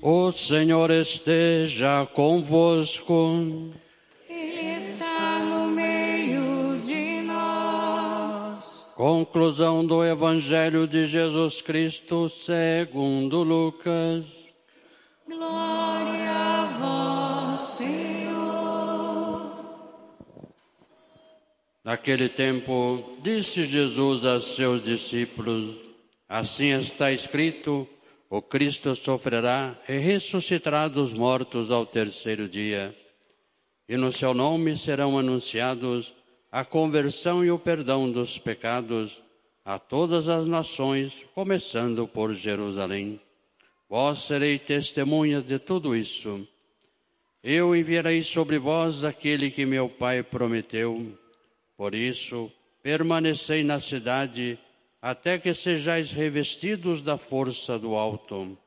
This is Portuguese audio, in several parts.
O Senhor esteja convosco. Ele está no meio de nós. Conclusão do Evangelho de Jesus Cristo segundo Lucas. Glória a vós, Senhor. Naquele tempo, disse Jesus a seus discípulos: Assim está escrito: o Cristo sofrerá e ressuscitará dos mortos ao terceiro dia, e no seu nome serão anunciados a conversão e o perdão dos pecados a todas as nações, começando por Jerusalém. Vós sereis testemunhas de tudo isso. Eu enviarei sobre vós aquele que meu Pai prometeu. Por isso, permanecei na cidade até que sejais revestidos da força do alto.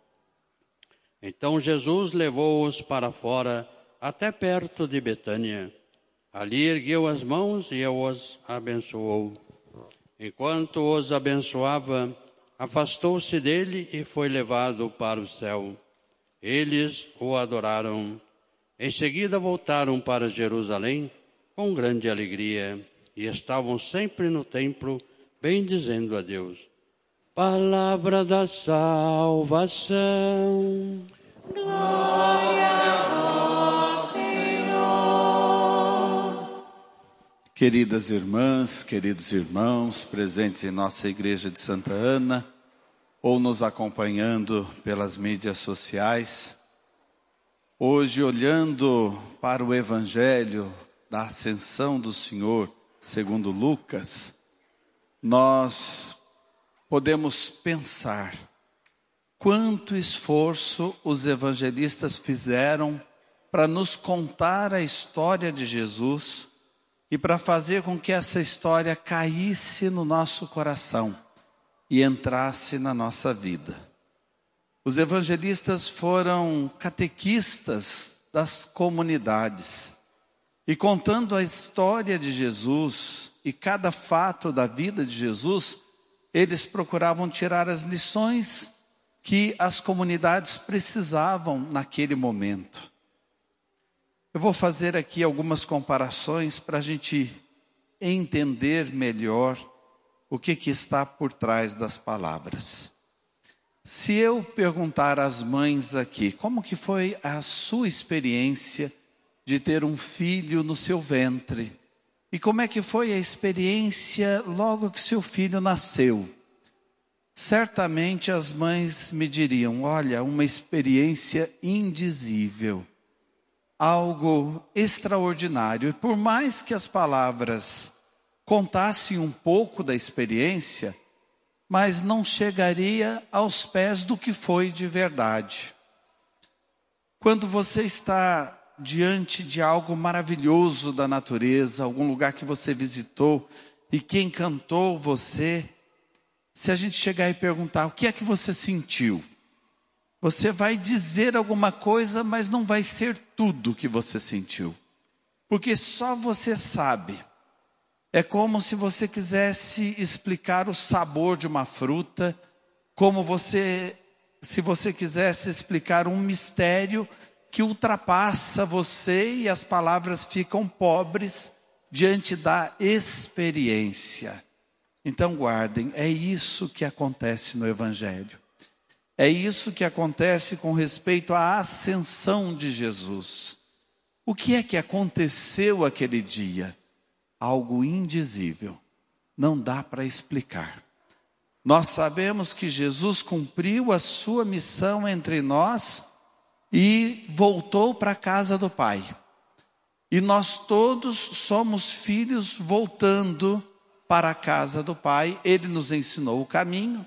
Então Jesus levou-os para fora, até perto de Betânia. Ali ergueu as mãos e os abençoou. Enquanto os abençoava, afastou-se dele e foi levado para o céu. Eles o adoraram. Em seguida voltaram para Jerusalém com grande alegria e estavam sempre no templo bendizendo a Deus. Palavra da salvação. Glória a vós, Senhor. Queridas irmãs, queridos irmãos, presentes em nossa igreja de Santa Ana, ou nos acompanhando pelas mídias sociais, hoje olhando para o Evangelho da Ascensão do Senhor, segundo Lucas, nós podemos pensar quanto esforço os evangelistas fizeram para nos contar a história de Jesus e para fazer com que essa história caísse no nosso coração e entrasse na nossa vida. Os evangelistas foram catequistas das comunidades e contando a história de Jesus e cada fato da vida de Jesus, eles procuravam tirar as lições que as comunidades precisavam naquele momento. Eu vou fazer aqui algumas comparações para a gente entender melhor o que, que está por trás das palavras. Se eu perguntar às mães aqui, como que foi a sua experiência de ter um filho no seu ventre? E como é que foi a experiência logo que seu filho nasceu? Certamente as mães me diriam: olha, uma experiência indizível, algo extraordinário. E por mais que as palavras contassem um pouco da experiência, mas não chegaria aos pés do que foi de verdade. Quando você está diante de algo maravilhoso da natureza, algum lugar que você visitou e que encantou você, se a gente chegar e perguntar o que é que você sentiu, você vai dizer alguma coisa, mas não vai ser tudo que você sentiu, porque só você sabe. É como se você quisesse explicar o sabor de uma fruta, como você, se você quisesse explicar um mistério que ultrapassa você e as palavras ficam pobres diante da experiência. Então guardem, é isso que acontece no Evangelho. É isso que acontece com respeito à ascensão de Jesus. O que é que aconteceu aquele dia? Algo indizível. Não dá para explicar. Nós sabemos que Jesus cumpriu a sua missão entre nós e voltou para a casa do pai. E nós todos somos filhos voltando para a casa do pai. Ele nos ensinou o caminho,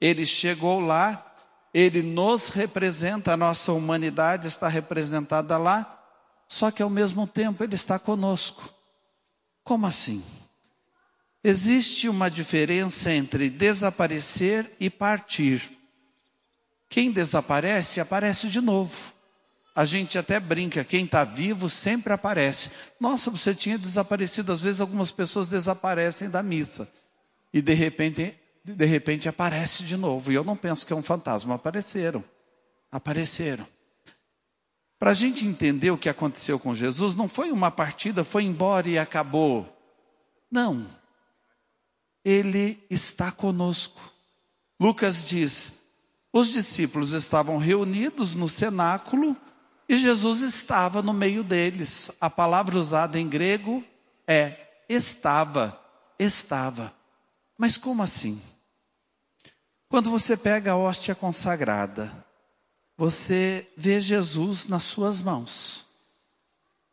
ele chegou lá, ele nos representa, a nossa humanidade está representada lá, só que ao mesmo tempo ele está conosco. Como assim? Existe uma diferença entre desaparecer e partir. Quem desaparece, aparece de novo. A gente até brinca, quem está vivo sempre aparece. Nossa, você tinha desaparecido, às vezes algumas pessoas desaparecem da missa. E de repente, de repente aparece de novo. E eu não penso que é um fantasma, apareceram. apareceram. Para a gente entender o que aconteceu com Jesus, não foi uma partida, foi embora e acabou. Não. Ele está conosco. Lucas diz: os discípulos estavam reunidos no cenáculo e Jesus estava no meio deles. A palavra usada em grego é estava, estava. Mas como assim? Quando você pega a hóstia consagrada, você vê Jesus nas suas mãos.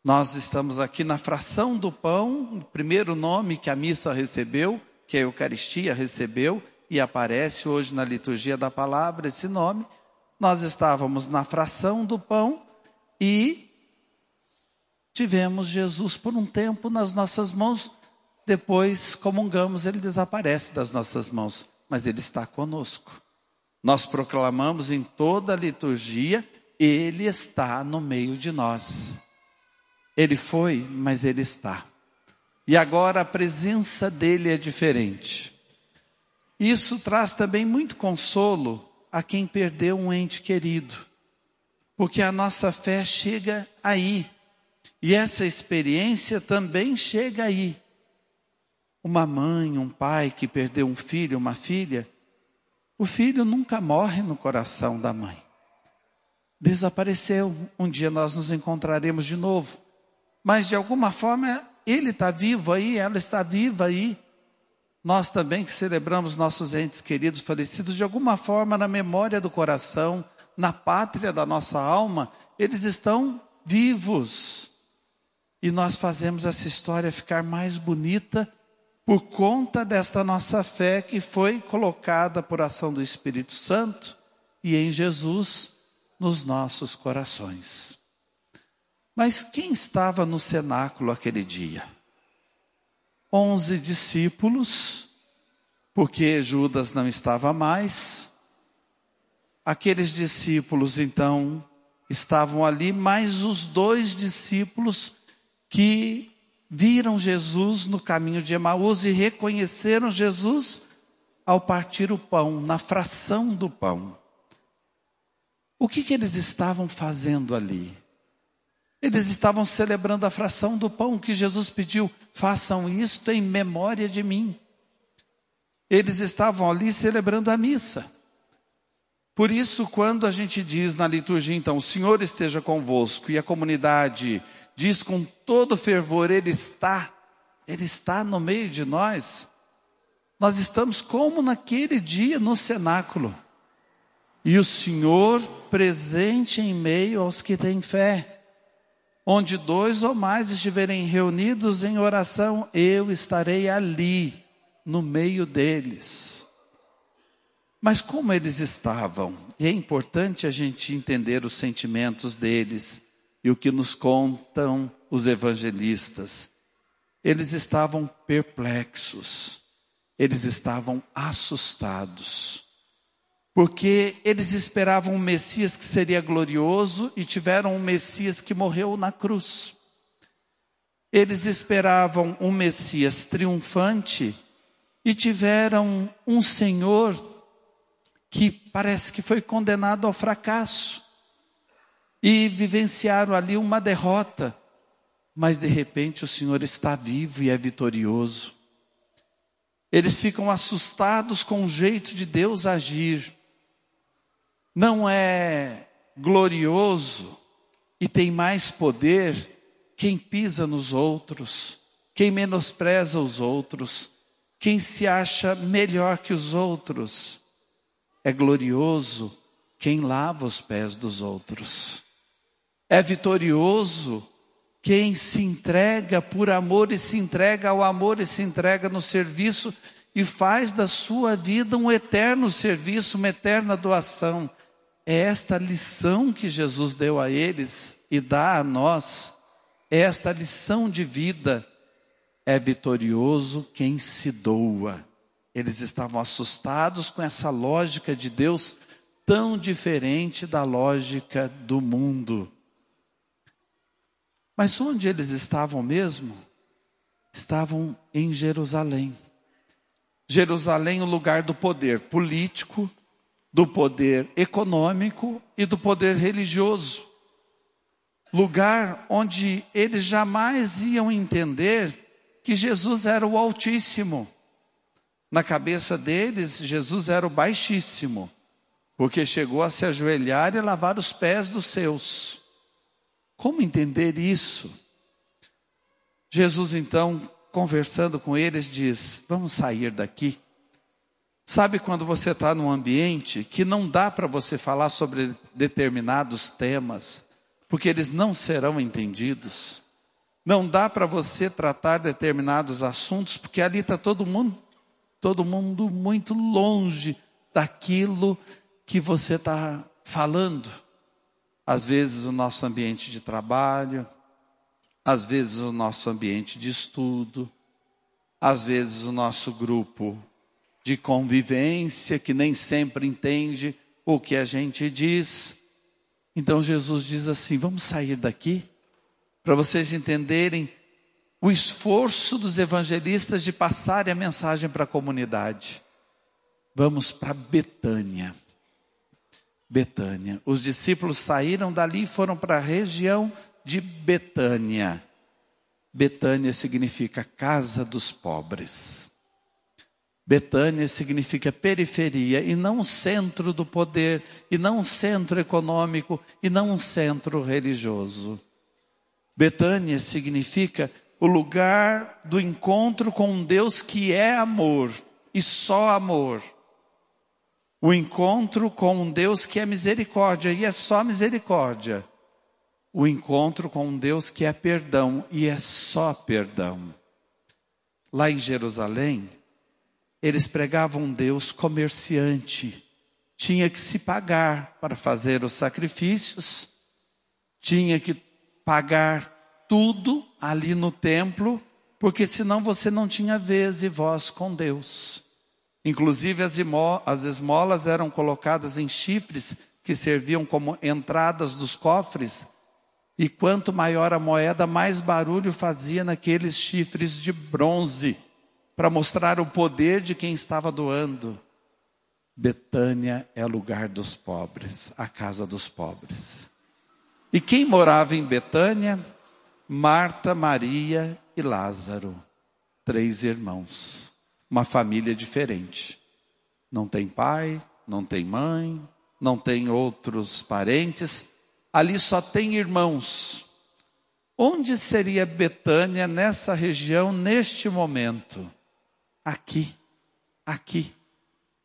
Nós estamos aqui na fração do pão, o primeiro nome que a missa recebeu, que a Eucaristia recebeu, e aparece hoje na liturgia da palavra esse nome. Nós estávamos na fração do pão e tivemos Jesus por um tempo nas nossas mãos, depois comungamos, ele desaparece das nossas mãos, mas ele está conosco. Nós proclamamos em toda a liturgia, ele está no meio de nós. Ele foi, mas ele está. E agora a presença dele é diferente. Isso traz também muito consolo a quem perdeu um ente querido, porque a nossa fé chega aí, e essa experiência também chega aí. Uma mãe, um pai que perdeu um filho, uma filha, o filho nunca morre no coração da mãe. Desapareceu, um dia nós nos encontraremos de novo. Mas de alguma forma ele está vivo aí, ela está viva aí. Nós também que celebramos nossos entes queridos falecidos, de alguma forma na memória do coração, na pátria da nossa alma, eles estão vivos. E nós fazemos essa história ficar mais bonita por conta desta nossa fé que foi colocada por ação do Espírito Santo e em Jesus nos nossos corações. Mas quem estava no cenáculo aquele dia? Onze discípulos, porque Judas não estava mais. Aqueles discípulos, então, estavam ali, mais os dois discípulos que viram Jesus no caminho de Emaús e reconheceram Jesus ao partir o pão, na fração do pão. O que, que eles estavam fazendo ali? Eles estavam celebrando a fração do pão que Jesus pediu, façam isto em memória de mim. Eles estavam ali celebrando a missa. Por isso, quando a gente diz na liturgia, então, o Senhor esteja convosco e a comunidade diz com todo fervor: Ele está, Ele está no meio de nós. Nós estamos como naquele dia no cenáculo. E o Senhor presente em meio aos que têm fé. Onde dois ou mais estiverem reunidos em oração, eu estarei ali, no meio deles. Mas como eles estavam? E é importante a gente entender os sentimentos deles e o que nos contam os evangelistas. Eles estavam perplexos, eles estavam assustados, porque eles esperavam um Messias que seria glorioso e tiveram um Messias que morreu na cruz. Eles esperavam um Messias triunfante e tiveram um Senhor que parece que foi condenado ao fracasso e vivenciaram ali uma derrota, mas de repente o Senhor está vivo e é vitorioso. Eles ficam assustados com o jeito de Deus agir. Não é glorioso e tem mais poder quem pisa nos outros, quem menospreza os outros, quem se acha melhor que os outros. É glorioso quem lava os pés dos outros. É vitorioso quem se entrega por amor e se entrega ao amor e se entrega no serviço e faz da sua vida um eterno serviço, uma eterna doação. É esta lição que Jesus deu a eles e dá a nós. É esta lição de vida. É vitorioso quem se doa. Eles estavam assustados com essa lógica de Deus tão diferente da lógica do mundo. Mas onde eles estavam mesmo? Estavam em Jerusalém. Jerusalém, o lugar do poder político, do poder econômico e do poder religioso. Lugar onde eles jamais iam entender que Jesus era o Altíssimo. Na cabeça deles, Jesus era o Baixíssimo, porque chegou a se ajoelhar e lavar os pés dos seus. Como entender isso? Jesus, então, conversando com eles, diz: Vamos sair daqui. Sabe quando você está num ambiente que não dá para você falar sobre determinados temas, porque eles não serão entendidos? Não dá para você tratar determinados assuntos, porque ali está todo mundo, todo mundo muito longe daquilo que você está falando. Às vezes o nosso ambiente de trabalho, às vezes o nosso ambiente de estudo, às vezes o nosso grupo de convivência que nem sempre entende o que a gente diz. Então Jesus diz assim: vamos sair daqui para vocês entenderem o esforço dos evangelistas de passarem a mensagem para a comunidade. Vamos para Betânia. Betânia. Os discípulos saíram dali e foram para a região de Betânia. Betânia significa casa dos pobres. Betânia significa periferia e não centro do poder, e não centro econômico, e não centro religioso. Betânia significa o lugar do encontro com um Deus que é amor e só amor. O encontro com um Deus que é misericórdia e é só misericórdia. O encontro com um Deus que é perdão e é só perdão. Lá em Jerusalém, eles pregavam um Deus comerciante. Tinha que se pagar para fazer os sacrifícios, tinha que pagar tudo ali no templo, porque senão você não tinha vez e voz com Deus. Inclusive as, as esmolas eram colocadas em chifres que serviam como entradas dos cofres, e quanto maior a moeda, mais barulho fazia naqueles chifres de bronze para mostrar o poder de quem estava doando. Betânia é lugar dos pobres, a casa dos pobres. E quem morava em Betânia? Marta, Maria e Lázaro, três irmãos, uma família diferente. Não tem pai, não tem mãe, não tem outros parentes, ali só tem irmãos. Onde seria Betânia nessa região neste momento? aqui, aqui.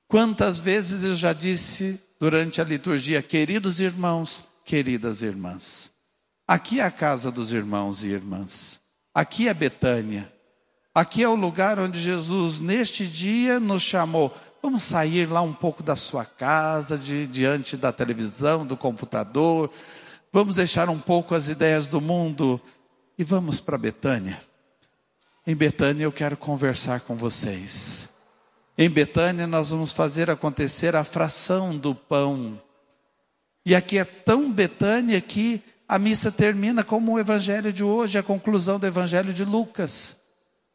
Quantas vezes eu já disse durante a liturgia, queridos irmãos, queridas irmãs, aqui é a casa dos irmãos e irmãs, aqui é Betânia, aqui é o lugar onde Jesus, neste dia, nos chamou. Vamos sair lá um pouco da sua casa, de, diante da televisão, do computador, vamos deixar um pouco as ideias do mundo e vamos para Betânia. Em Betânia eu quero conversar com vocês. Em Betânia nós vamos fazer acontecer a fração do pão. E aqui é tão Betânia que a missa termina como o evangelho de hoje, a conclusão do evangelho de Lucas.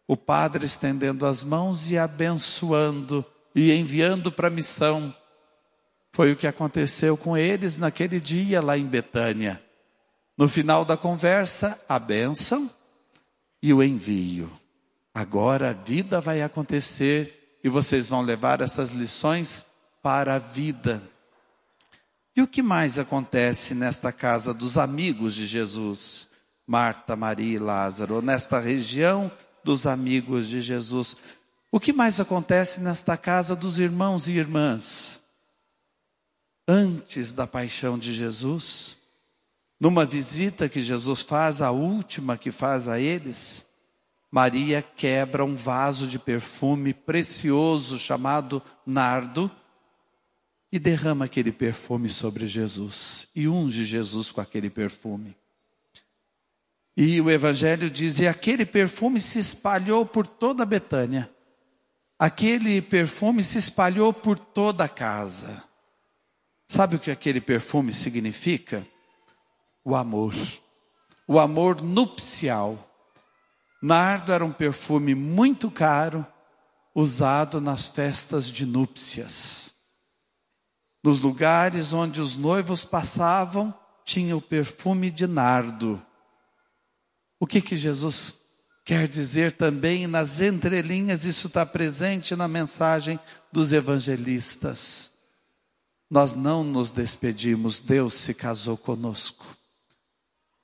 O padre estendendo as mãos e abençoando e enviando para a missão. Foi o que aconteceu com eles naquele dia lá em Betânia. No final da conversa, a bênção e o envio. Agora a vida vai acontecer e vocês vão levar essas lições para a vida. E o que mais acontece nesta casa dos amigos de Jesus? Marta, Maria e Lázaro, nesta região dos amigos de Jesus. O que mais acontece nesta casa dos irmãos e irmãs? Antes da paixão de Jesus, numa visita que Jesus faz, a última que faz a eles, Maria quebra um vaso de perfume precioso chamado nardo e derrama aquele perfume sobre Jesus e unge Jesus com aquele perfume. E o Evangelho diz: e aquele perfume se espalhou por toda a Betânia. Aquele perfume se espalhou por toda a casa. Sabe o que aquele perfume significa? O amor. O amor nupcial Nardo era um perfume muito caro, usado nas festas de núpcias. Nos lugares onde os noivos passavam, tinha o perfume de nardo. O que que Jesus quer dizer também nas entrelinhas? Isso está presente na mensagem dos evangelistas. Nós não nos despedimos, Deus se casou conosco.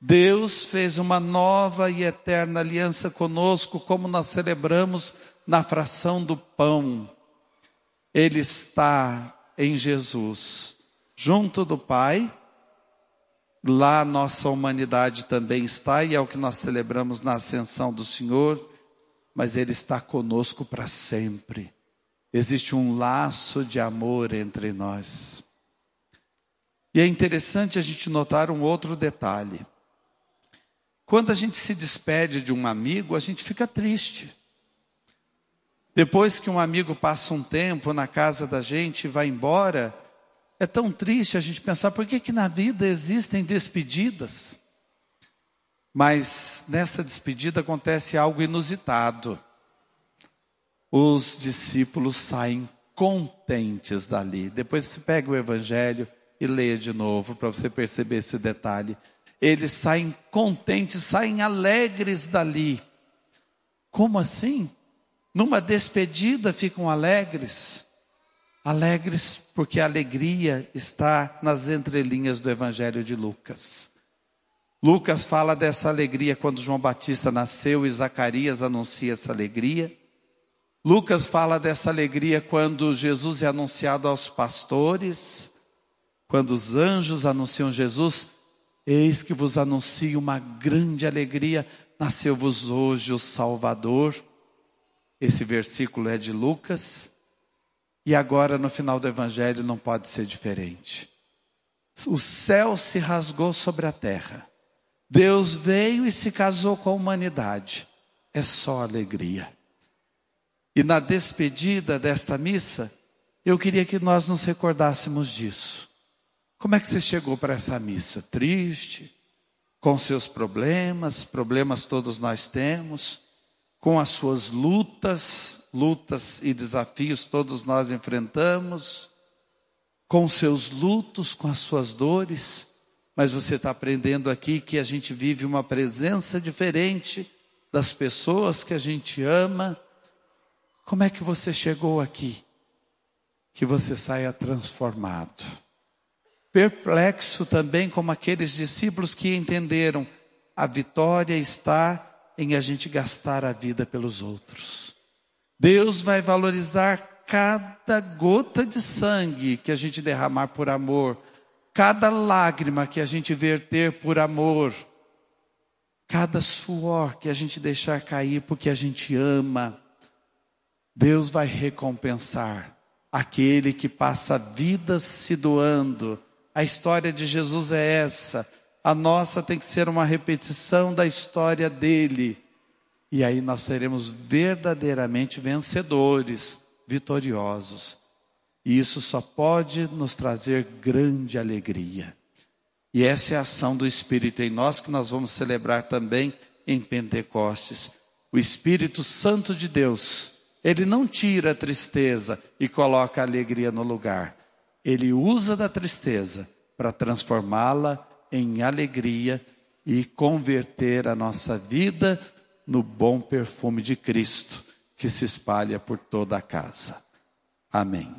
Deus fez uma nova e eterna aliança conosco, como nós celebramos na fração do pão. Ele está em Jesus, junto do Pai. Lá nossa humanidade também está, e é o que nós celebramos na ascensão do Senhor, mas Ele está conosco para sempre. Existe um laço de amor entre nós. E é interessante a gente notar um outro detalhe. Quando a gente se despede de um amigo, a gente fica triste. Depois que um amigo passa um tempo na casa da gente e vai embora, é tão triste a gente pensar por que, que na vida existem despedidas. Mas nessa despedida acontece algo inusitado. Os discípulos saem contentes dali. Depois você pega o evangelho e leia de novo para você perceber esse detalhe eles saem contentes, saem alegres dali. Como assim? Numa despedida ficam alegres? Alegres porque a alegria está nas entrelinhas do Evangelho de Lucas. Lucas fala dessa alegria quando João Batista nasceu e Zacarias anuncia essa alegria. Lucas fala dessa alegria quando Jesus é anunciado aos pastores, quando os anjos anunciam Jesus. Eis que vos anuncio uma grande alegria, nasceu-vos hoje o Salvador. Esse versículo é de Lucas. E agora no final do Evangelho não pode ser diferente. O céu se rasgou sobre a terra. Deus veio e se casou com a humanidade. É só alegria. E na despedida desta missa, eu queria que nós nos recordássemos disso. Como é que você chegou para essa missa? Triste, com seus problemas, problemas todos nós temos, com as suas lutas, lutas e desafios todos nós enfrentamos, com seus lutos, com as suas dores, mas você está aprendendo aqui que a gente vive uma presença diferente das pessoas que a gente ama. Como é que você chegou aqui? Que você saia transformado perplexo também como aqueles discípulos que entenderam a vitória está em a gente gastar a vida pelos outros. Deus vai valorizar cada gota de sangue que a gente derramar por amor, cada lágrima que a gente verter por amor, cada suor que a gente deixar cair porque a gente ama. Deus vai recompensar aquele que passa vidas se doando a história de Jesus é essa. A nossa tem que ser uma repetição da história dele. E aí nós seremos verdadeiramente vencedores, vitoriosos. E isso só pode nos trazer grande alegria. E essa é a ação do Espírito em nós que nós vamos celebrar também em Pentecostes. O Espírito Santo de Deus, ele não tira a tristeza e coloca a alegria no lugar. Ele usa da tristeza para transformá-la em alegria e converter a nossa vida no bom perfume de Cristo que se espalha por toda a casa. Amém.